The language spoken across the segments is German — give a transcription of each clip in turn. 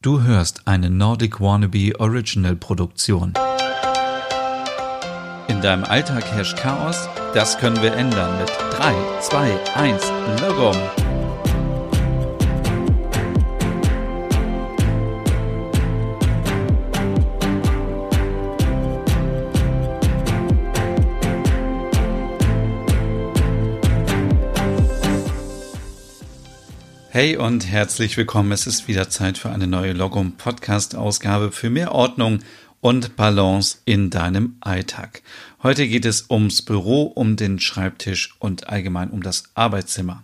Du hörst eine Nordic Wannabe Original Produktion. In deinem Alltag herrscht Chaos? Das können wir ändern mit 3, 2, 1, Logom. Hey und herzlich willkommen. Es ist wieder Zeit für eine neue Logum Podcast Ausgabe für mehr Ordnung und Balance in deinem Alltag. Heute geht es ums Büro, um den Schreibtisch und allgemein um das Arbeitszimmer.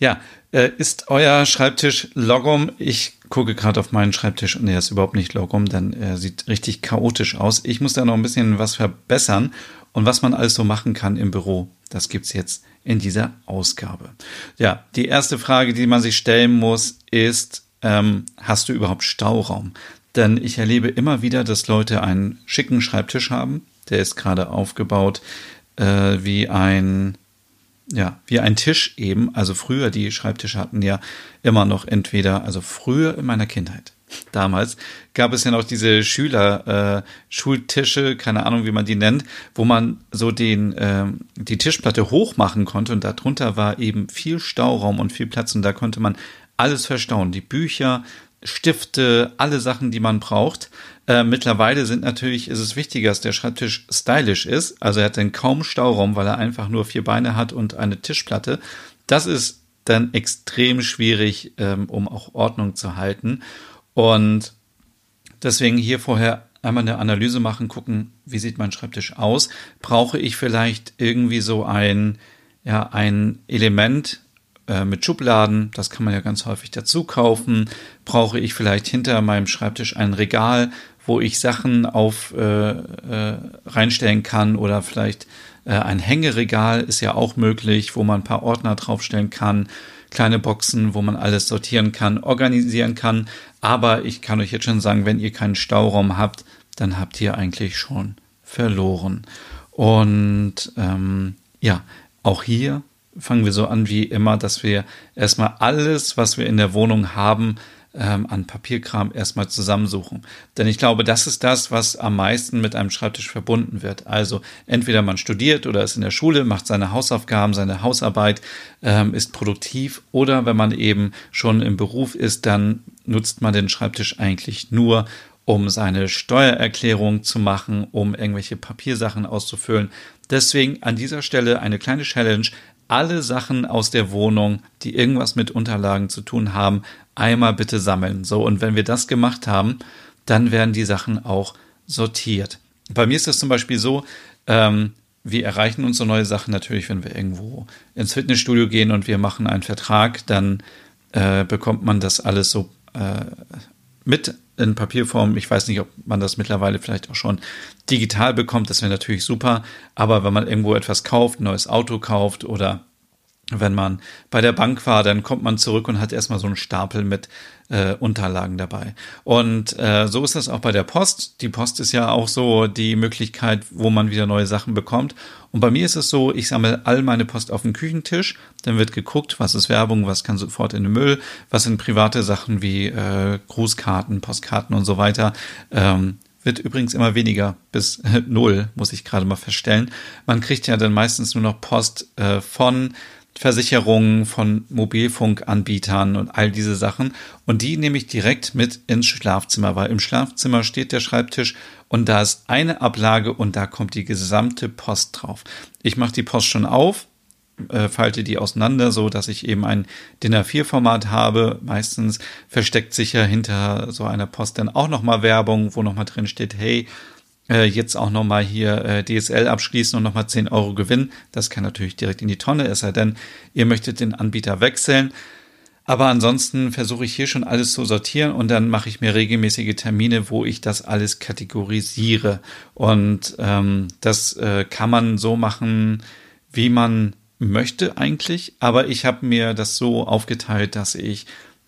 Ja, äh, ist euer Schreibtisch Logum? Ich gucke gerade auf meinen Schreibtisch und er ist überhaupt nicht Logum, denn er sieht richtig chaotisch aus. Ich muss da noch ein bisschen was verbessern und was man alles so machen kann im Büro. Das gibt's jetzt in dieser Ausgabe. Ja, die erste Frage, die man sich stellen muss, ist, ähm, hast du überhaupt Stauraum? Denn ich erlebe immer wieder, dass Leute einen schicken Schreibtisch haben. Der ist gerade aufgebaut äh, wie ein ja, wie ein Tisch eben. Also früher, die Schreibtische hatten ja immer noch entweder, also früher in meiner Kindheit, damals gab es ja noch diese Schüler äh, Schultische, keine Ahnung, wie man die nennt, wo man so den äh, die Tischplatte hoch machen konnte und darunter war eben viel Stauraum und viel Platz und da konnte man alles verstauen, die Bücher, Stifte, alle Sachen, die man braucht. Äh, mittlerweile sind natürlich, ist es wichtiger, dass der Schreibtisch stylisch ist. Also er hat dann kaum Stauraum, weil er einfach nur vier Beine hat und eine Tischplatte. Das ist dann extrem schwierig, ähm, um auch Ordnung zu halten. Und deswegen hier vorher einmal eine Analyse machen, gucken, wie sieht mein Schreibtisch aus? Brauche ich vielleicht irgendwie so ein, ja, ein Element äh, mit Schubladen? Das kann man ja ganz häufig dazu kaufen. Brauche ich vielleicht hinter meinem Schreibtisch ein Regal, wo ich Sachen auf äh, äh, reinstellen kann oder vielleicht äh, ein Hängeregal ist ja auch möglich, wo man ein paar Ordner draufstellen kann kleine Boxen, wo man alles sortieren kann, organisieren kann. Aber ich kann euch jetzt schon sagen, wenn ihr keinen Stauraum habt, dann habt ihr eigentlich schon verloren. Und ähm, ja, auch hier fangen wir so an wie immer, dass wir erstmal alles, was wir in der Wohnung haben, ähm, an Papierkram erstmal zusammensuchen. Denn ich glaube, das ist das, was am meisten mit einem Schreibtisch verbunden wird. Also entweder man studiert oder ist in der Schule, macht seine Hausaufgaben, seine Hausarbeit, ähm, ist produktiv oder wenn man eben schon im Beruf ist, dann nutzt man den Schreibtisch eigentlich nur, um seine Steuererklärung zu machen, um irgendwelche Papiersachen auszufüllen. Deswegen an dieser Stelle eine kleine Challenge alle Sachen aus der Wohnung, die irgendwas mit Unterlagen zu tun haben, einmal bitte sammeln. So, und wenn wir das gemacht haben, dann werden die Sachen auch sortiert. Bei mir ist es zum Beispiel so, ähm, wir erreichen uns so neue Sachen natürlich, wenn wir irgendwo ins Fitnessstudio gehen und wir machen einen Vertrag, dann äh, bekommt man das alles so äh, mit in Papierform. Ich weiß nicht, ob man das mittlerweile vielleicht auch schon digital bekommt. Das wäre natürlich super. Aber wenn man irgendwo etwas kauft, ein neues Auto kauft oder wenn man bei der Bank war, dann kommt man zurück und hat erstmal so einen Stapel mit äh, Unterlagen dabei. Und äh, so ist das auch bei der Post. Die Post ist ja auch so die Möglichkeit, wo man wieder neue Sachen bekommt. Und bei mir ist es so, ich sammle all meine Post auf den Küchentisch, dann wird geguckt, was ist Werbung, was kann sofort in den Müll, was sind private Sachen wie äh, Grußkarten, Postkarten und so weiter. Ähm, wird übrigens immer weniger bis null, muss ich gerade mal feststellen. Man kriegt ja dann meistens nur noch Post äh, von Versicherungen von Mobilfunkanbietern und all diese Sachen. Und die nehme ich direkt mit ins Schlafzimmer, weil im Schlafzimmer steht der Schreibtisch und da ist eine Ablage und da kommt die gesamte Post drauf. Ich mache die Post schon auf, äh, falte die auseinander, so dass ich eben ein DIN A4-Format habe. Meistens versteckt sich ja hinter so einer Post dann auch nochmal Werbung, wo nochmal drin steht, hey, äh, jetzt auch nochmal hier äh, DSL abschließen und nochmal 10 Euro Gewinn. Das kann natürlich direkt in die Tonne, es sei denn, ihr möchtet den Anbieter wechseln. Aber ansonsten versuche ich hier schon alles zu sortieren und dann mache ich mir regelmäßige Termine, wo ich das alles kategorisiere. Und ähm, das äh, kann man so machen, wie man möchte eigentlich. Aber ich habe mir das so aufgeteilt, dass ich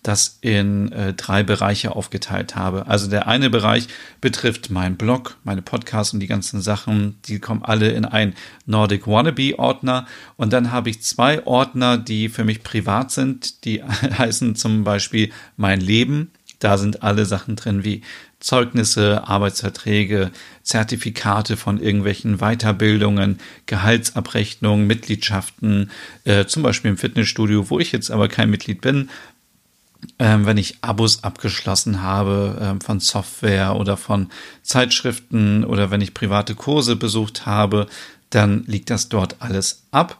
das in äh, drei Bereiche aufgeteilt habe. Also der eine Bereich betrifft meinen Blog, meine Podcasts und die ganzen Sachen, die kommen alle in einen Nordic Wannabe Ordner und dann habe ich zwei Ordner, die für mich privat sind, die heißen zum Beispiel mein Leben Da sind alle Sachen drin wie Zeugnisse, Arbeitsverträge, Zertifikate von irgendwelchen Weiterbildungen, Gehaltsabrechnungen, Mitgliedschaften, äh, zum Beispiel im Fitnessstudio, wo ich jetzt aber kein Mitglied bin, ähm, wenn ich Abos abgeschlossen habe ähm, von Software oder von Zeitschriften oder wenn ich private Kurse besucht habe, dann liegt das dort alles ab.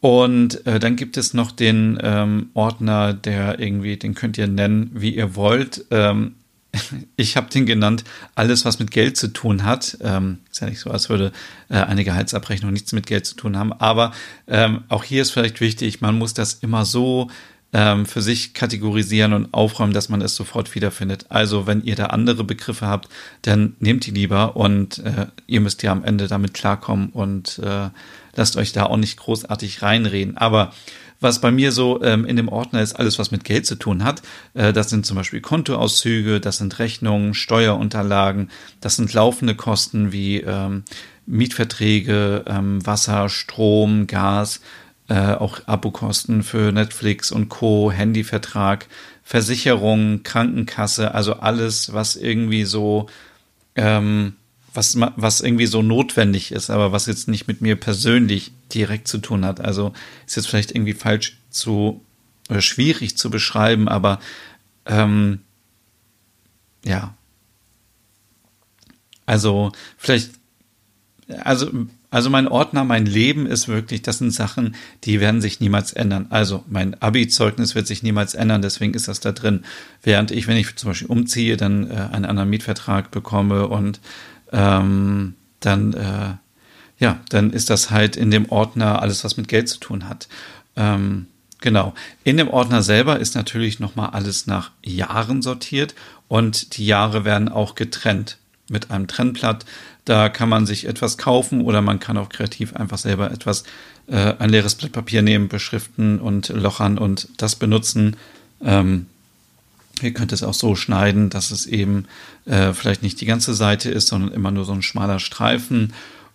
Und äh, dann gibt es noch den ähm, Ordner, der irgendwie, den könnt ihr nennen, wie ihr wollt. Ähm, ich habe den genannt, alles, was mit Geld zu tun hat. Ähm, ist ja nicht so, als würde äh, eine Gehaltsabrechnung nichts mit Geld zu tun haben. Aber ähm, auch hier ist vielleicht wichtig, man muss das immer so ähm, für sich kategorisieren und aufräumen, dass man es sofort wiederfindet. Also wenn ihr da andere Begriffe habt, dann nehmt die lieber und äh, ihr müsst ja am Ende damit klarkommen und äh, lasst euch da auch nicht großartig reinreden. Aber was bei mir so ähm, in dem Ordner ist, alles, was mit Geld zu tun hat. Äh, das sind zum Beispiel Kontoauszüge, das sind Rechnungen, Steuerunterlagen, das sind laufende Kosten wie ähm, Mietverträge, ähm, Wasser, Strom, Gas, äh, auch Abokosten für Netflix und Co., Handyvertrag, Versicherung, Krankenkasse, also alles, was irgendwie so, ähm, was, was irgendwie so notwendig ist, aber was jetzt nicht mit mir persönlich direkt zu tun hat. Also ist jetzt vielleicht irgendwie falsch zu, oder schwierig zu beschreiben, aber ähm, ja. Also vielleicht, also also mein Ordner, mein Leben ist wirklich, das sind Sachen, die werden sich niemals ändern. Also mein Abi-Zeugnis wird sich niemals ändern, deswegen ist das da drin. Während ich, wenn ich zum Beispiel umziehe, dann äh, einen anderen Mietvertrag bekomme und ähm, dann, äh, ja, dann ist das halt in dem Ordner alles, was mit Geld zu tun hat. Ähm, Genau. In dem Ordner selber ist natürlich nochmal alles nach Jahren sortiert und die Jahre werden auch getrennt mit einem Trennblatt. Da kann man sich etwas kaufen oder man kann auch kreativ einfach selber etwas, äh, ein leeres Blatt Papier nehmen, beschriften und lochern und das benutzen. Ähm, ihr könnt es auch so schneiden, dass es eben äh, vielleicht nicht die ganze Seite ist, sondern immer nur so ein schmaler Streifen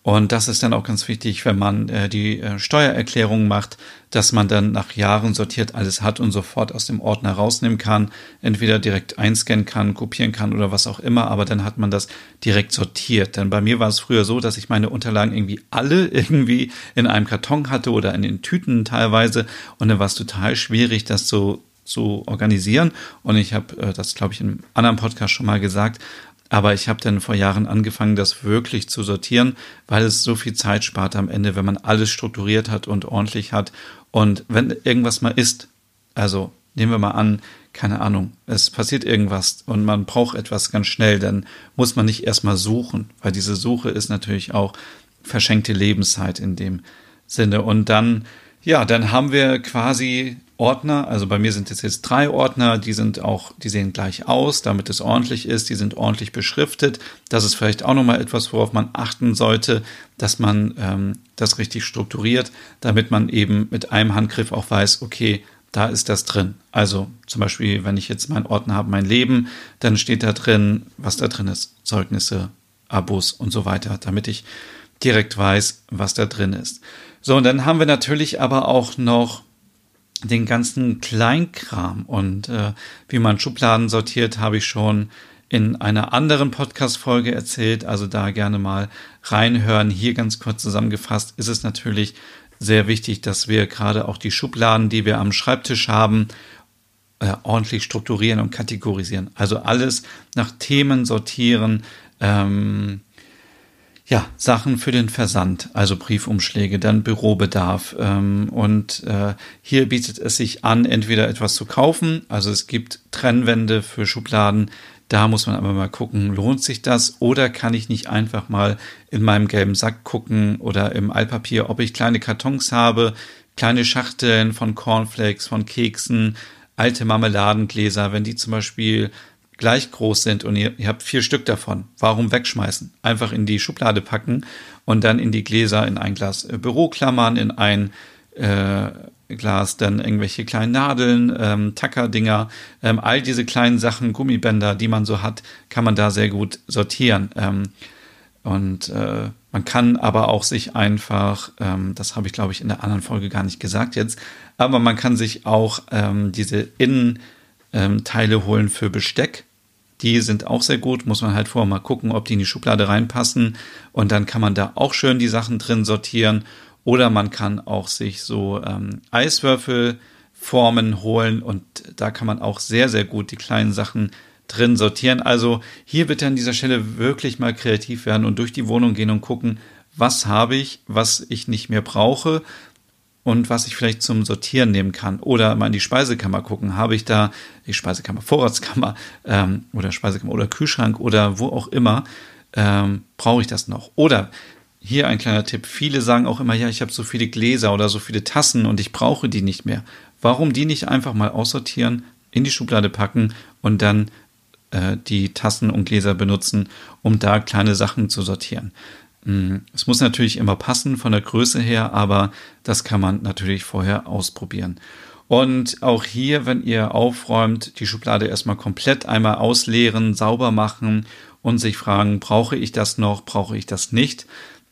und das ist dann auch ganz wichtig, wenn man äh, die äh, Steuererklärung macht, dass man dann nach Jahren sortiert alles hat und sofort aus dem Ordner rausnehmen kann, entweder direkt einscannen kann, kopieren kann oder was auch immer, aber dann hat man das direkt sortiert. Denn bei mir war es früher so, dass ich meine Unterlagen irgendwie alle irgendwie in einem Karton hatte oder in den Tüten teilweise und dann war es total schwierig, das so zu organisieren. Und ich habe äh, das, glaube ich, in einem anderen Podcast schon mal gesagt, aber ich habe dann vor Jahren angefangen, das wirklich zu sortieren, weil es so viel Zeit spart am Ende, wenn man alles strukturiert hat und ordentlich hat. Und wenn irgendwas mal ist, also nehmen wir mal an, keine Ahnung, es passiert irgendwas und man braucht etwas ganz schnell, dann muss man nicht erstmal suchen, weil diese Suche ist natürlich auch verschenkte Lebenszeit in dem Sinne. Und dann, ja, dann haben wir quasi Ordner. Also bei mir sind es jetzt drei Ordner, die sind auch, die sehen gleich aus, damit es ordentlich ist, die sind ordentlich beschriftet. Das ist vielleicht auch nochmal etwas, worauf man achten sollte, dass man ähm, das richtig strukturiert, damit man eben mit einem Handgriff auch weiß, okay, da ist das drin. Also zum Beispiel, wenn ich jetzt meinen Ordner habe, mein Leben, dann steht da drin, was da drin ist. Zeugnisse, Abos und so weiter, damit ich direkt weiß, was da drin ist. So, und dann haben wir natürlich aber auch noch den ganzen Kleinkram und äh, wie man Schubladen sortiert, habe ich schon in einer anderen Podcast-Folge erzählt. Also da gerne mal reinhören. Hier ganz kurz zusammengefasst ist es natürlich sehr wichtig, dass wir gerade auch die Schubladen, die wir am Schreibtisch haben, äh, ordentlich strukturieren und kategorisieren. Also alles nach Themen sortieren, ähm, ja, Sachen für den Versand, also Briefumschläge, dann Bürobedarf. Ähm, und äh, hier bietet es sich an, entweder etwas zu kaufen, also es gibt Trennwände für Schubladen, da muss man aber mal gucken, lohnt sich das oder kann ich nicht einfach mal in meinem gelben Sack gucken oder im Altpapier, ob ich kleine Kartons habe, kleine Schachteln von Cornflakes, von Keksen, alte Marmeladengläser, wenn die zum Beispiel gleich groß sind und ihr, ihr habt vier Stück davon, warum wegschmeißen? Einfach in die Schublade packen und dann in die Gläser, in ein Glas äh, Büroklammern, in ein äh, Glas dann irgendwelche kleinen Nadeln, ähm, Tackerdinger, ähm, all diese kleinen Sachen, Gummibänder, die man so hat, kann man da sehr gut sortieren. Ähm, und äh, man kann aber auch sich einfach, ähm, das habe ich glaube ich in der anderen Folge gar nicht gesagt jetzt, aber man kann sich auch ähm, diese Innen ähm, Teile holen für Besteck. Die sind auch sehr gut, muss man halt vorher mal gucken, ob die in die Schublade reinpassen. Und dann kann man da auch schön die Sachen drin sortieren. Oder man kann auch sich so ähm, Eiswürfelformen holen und da kann man auch sehr, sehr gut die kleinen Sachen drin sortieren. Also hier bitte an dieser Stelle wirklich mal kreativ werden und durch die Wohnung gehen und gucken, was habe ich, was ich nicht mehr brauche und was ich vielleicht zum Sortieren nehmen kann. Oder mal in die Speisekammer gucken. Habe ich da die Speisekammer, Vorratskammer ähm, oder Speisekammer oder Kühlschrank oder wo auch immer, ähm, brauche ich das noch? Oder hier ein kleiner Tipp. Viele sagen auch immer, ja, ich habe so viele Gläser oder so viele Tassen und ich brauche die nicht mehr. Warum die nicht einfach mal aussortieren, in die Schublade packen und dann äh, die Tassen und Gläser benutzen, um da kleine Sachen zu sortieren? Mm, es muss natürlich immer passen von der Größe her, aber das kann man natürlich vorher ausprobieren. Und auch hier, wenn ihr aufräumt, die Schublade erstmal komplett einmal ausleeren, sauber machen und sich fragen, brauche ich das noch, brauche ich das nicht?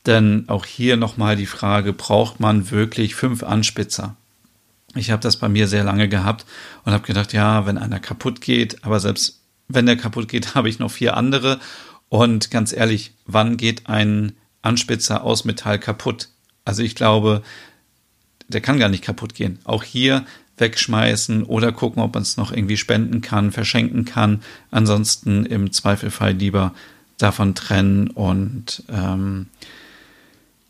Denn auch hier nochmal die Frage, braucht man wirklich fünf Anspitzer? Ich habe das bei mir sehr lange gehabt und habe gedacht, ja, wenn einer kaputt geht, aber selbst wenn der kaputt geht, habe ich noch vier andere. Und ganz ehrlich, wann geht ein Anspitzer aus Metall kaputt? Also ich glaube, der kann gar nicht kaputt gehen. Auch hier wegschmeißen oder gucken, ob man es noch irgendwie spenden kann, verschenken kann. Ansonsten im Zweifelfall lieber davon trennen und ähm,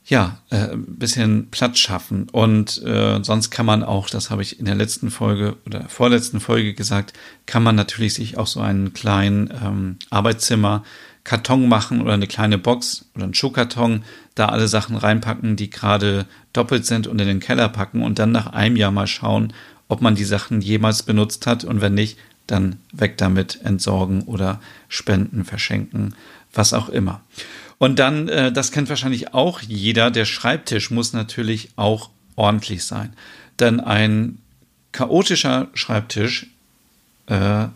ja, äh, ein bisschen Platz schaffen. Und äh, sonst kann man auch, das habe ich in der letzten Folge oder vorletzten Folge gesagt, kann man natürlich sich auch so einen kleinen ähm, Arbeitszimmer Karton machen oder eine kleine Box oder einen Schuhkarton, da alle Sachen reinpacken, die gerade doppelt sind und in den Keller packen und dann nach einem Jahr mal schauen, ob man die Sachen jemals benutzt hat und wenn nicht, dann weg damit, entsorgen oder spenden, verschenken, was auch immer. Und dann, äh, das kennt wahrscheinlich auch jeder, der Schreibtisch muss natürlich auch ordentlich sein. Denn ein chaotischer Schreibtisch äh,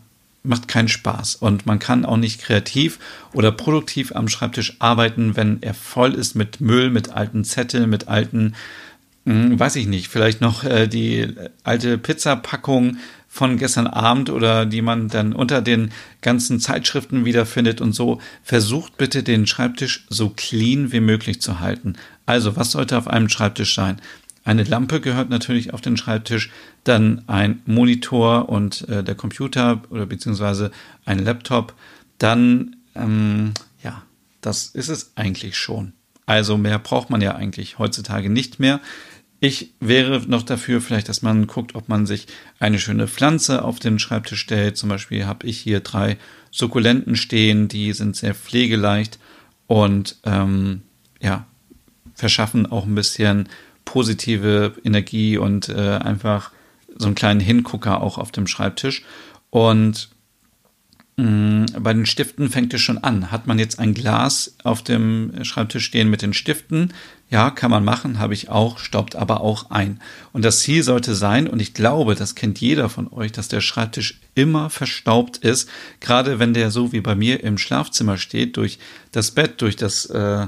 macht keinen Spaß und man kann auch nicht kreativ oder produktiv am Schreibtisch arbeiten, wenn er voll ist mit Müll, mit alten Zetteln, mit alten, mh, hm, weiß ich nicht, vielleicht noch äh, die alte Pizzapackung von gestern Abend oder die man dann unter den ganzen Zeitschriften wiederfindet und so. Versucht bitte den Schreibtisch so clean wie möglich zu halten. Also, was sollte auf einem Schreibtisch sein? Eine Lampe gehört natürlich auf den Schreibtisch, dann ein Monitor und äh, der Computer oder beziehungsweise ein Laptop. Dann, ähm, ja, das ist es eigentlich schon. Also mehr braucht man ja eigentlich heutzutage nicht mehr. Ich wäre noch dafür vielleicht, dass man guckt, ob man sich eine schöne Pflanze auf den Schreibtisch stellt. Zum Beispiel habe ich hier drei Sukkulenten stehen, die sind sehr pflegeleicht und ähm, ja, verschaffen auch ein bisschen positive Energie und äh, einfach so einen kleinen Hingucker auch auf dem Schreibtisch. Und Mm, bei den Stiften fängt es schon an. Hat man jetzt ein Glas auf dem Schreibtisch stehen mit den Stiften? Ja, kann man machen, habe ich auch, staubt aber auch ein. Und das Ziel sollte sein, und ich glaube, das kennt jeder von euch, dass der Schreibtisch immer verstaubt ist, gerade wenn der so wie bei mir im Schlafzimmer steht, durch das Bett, durch das äh,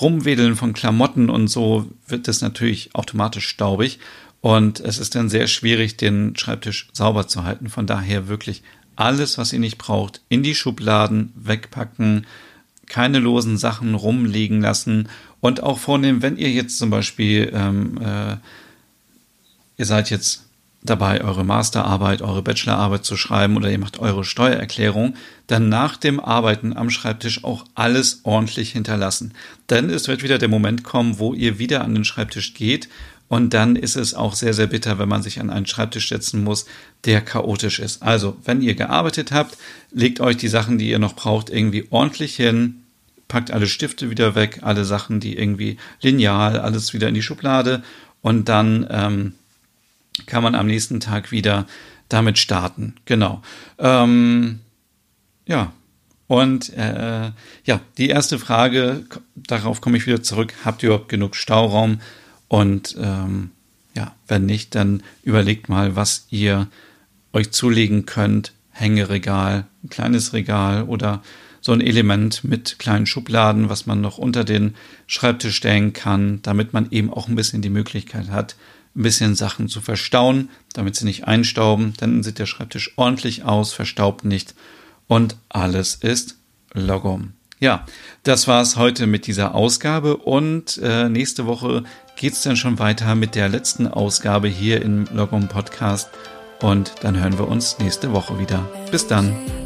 Rumwedeln von Klamotten und so wird es natürlich automatisch staubig. Und es ist dann sehr schwierig, den Schreibtisch sauber zu halten. Von daher wirklich alles, was ihr nicht braucht, in die Schubladen wegpacken, keine losen Sachen rumliegen lassen und auch vornehmen, wenn ihr jetzt zum Beispiel, ähm, äh, ihr seid jetzt dabei, eure Masterarbeit, eure Bachelorarbeit zu schreiben oder ihr macht eure Steuererklärung, dann nach dem Arbeiten am Schreibtisch auch alles ordentlich hinterlassen. Denn es wird wieder der Moment kommen, wo ihr wieder an den Schreibtisch geht und dann ist es auch sehr, sehr bitter, wenn man sich an einen Schreibtisch setzen muss, der chaotisch ist. Also, wenn ihr gearbeitet habt, legt euch die Sachen, die ihr noch braucht, irgendwie ordentlich hin, packt alle Stifte wieder weg, alle Sachen, die irgendwie lineal, alles wieder in die Schublade und dann ähm, kann man am nächsten Tag wieder damit starten. Genau. Ähm, ja. Und äh, ja, die erste Frage, darauf komme ich wieder zurück. Habt ihr überhaupt genug Stauraum? Und ähm, ja, wenn nicht, dann überlegt mal, was ihr euch zulegen könnt, Hängeregal, ein kleines Regal oder so ein Element mit kleinen Schubladen, was man noch unter den Schreibtisch stellen kann, damit man eben auch ein bisschen die Möglichkeit hat, ein bisschen Sachen zu verstauen, damit sie nicht einstauben. Dann sieht der Schreibtisch ordentlich aus, verstaubt nicht und alles ist Logom. Ja, das war's heute mit dieser Ausgabe und äh, nächste Woche geht's dann schon weiter mit der letzten Ausgabe hier im Logom Podcast und dann hören wir uns nächste Woche wieder. Bis dann.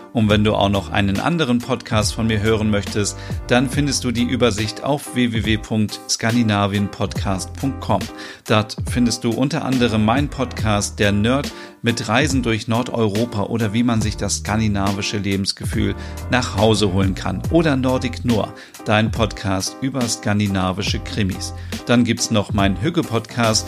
Und wenn du auch noch einen anderen Podcast von mir hören möchtest, dann findest du die Übersicht auf www.skandinavienpodcast.com. Dort findest du unter anderem meinen Podcast Der Nerd mit Reisen durch Nordeuropa oder wie man sich das skandinavische Lebensgefühl nach Hause holen kann. Oder Nordic Nur, dein Podcast über skandinavische Krimis. Dann gibt's noch meinen Hügge-Podcast